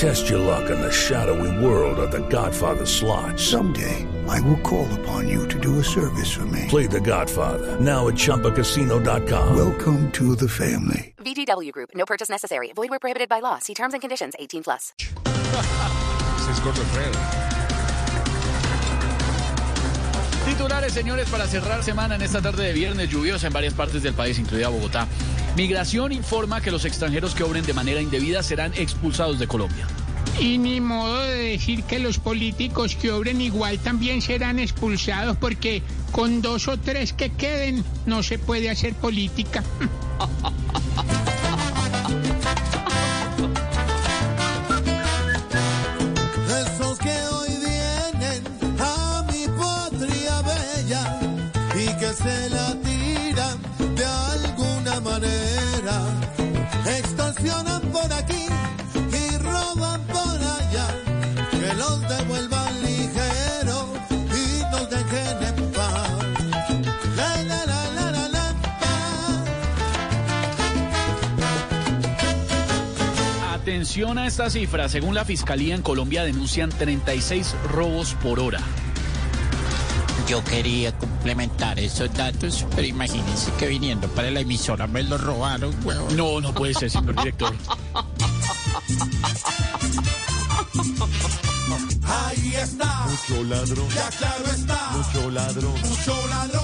Test your luck in the shadowy world of The Godfather slot. Someday, I will call upon you to do a service for me. Play The Godfather now at ChumbaCasino.com. Welcome to the family. VGW Group. No purchase necessary. Void where prohibited by law. See terms and conditions. 18 plus. Titulares, señores, para cerrar semana en esta tarde de viernes lluviosa en varias partes del país, incluida Bogotá. Migración informa que los extranjeros que obren de manera indebida serán expulsados de Colombia. Y ni modo de decir que los políticos que obren igual también serán expulsados porque con dos o tres que queden no se puede hacer política. Atención a esta cifra. Según la Fiscalía en Colombia denuncian 36 robos por hora. Yo quería complementar esos datos, pero imagínense que viniendo para la emisora me lo robaron, huevón. No, no puede ser, señor director. Ahí está. Mucho ladrón, Ya claro está. mucho ladrón. Mucho ladrón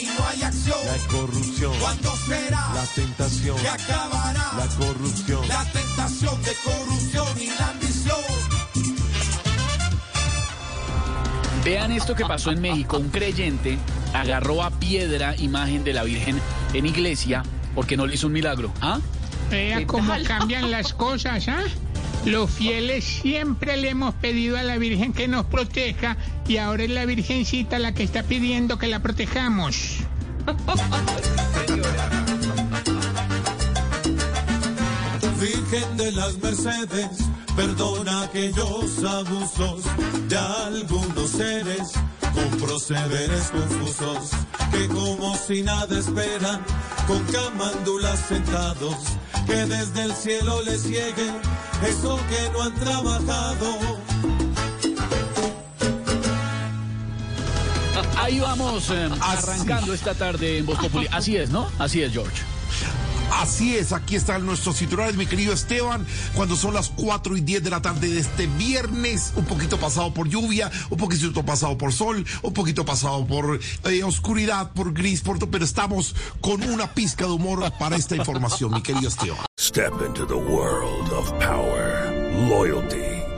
y no hay acción. La corrupción, ¿Cuándo será la tentación, que acabará la corrupción. la tentación de corrupción y la ambición? Vean esto que pasó en México. Un creyente agarró a piedra imagen de la Virgen en iglesia porque no le hizo un milagro. ¿Ah? Vea cómo cambian las cosas, ¿ah? Los fieles siempre le hemos pedido a la Virgen que nos proteja y ahora es la Virgencita la que está pidiendo que la protejamos. Virgen de las Mercedes, perdona aquellos abusos de algunos seres con procederes confusos que como si nada esperan con camándulas sentados que desde el cielo les llegue eso que no han trabajado. Ahí vamos eh, arrancando esta tarde en Voz Populi. Así es, ¿no? Así es, George. Así es, aquí están nuestros titulares, mi querido Esteban, cuando son las 4 y 10 de la tarde de este viernes, un poquito pasado por lluvia, un poquito pasado por sol, un poquito pasado por eh, oscuridad, por gris, por todo, pero estamos con una pizca de humor para esta información, mi querido Esteban. Step into the world of power, loyalty,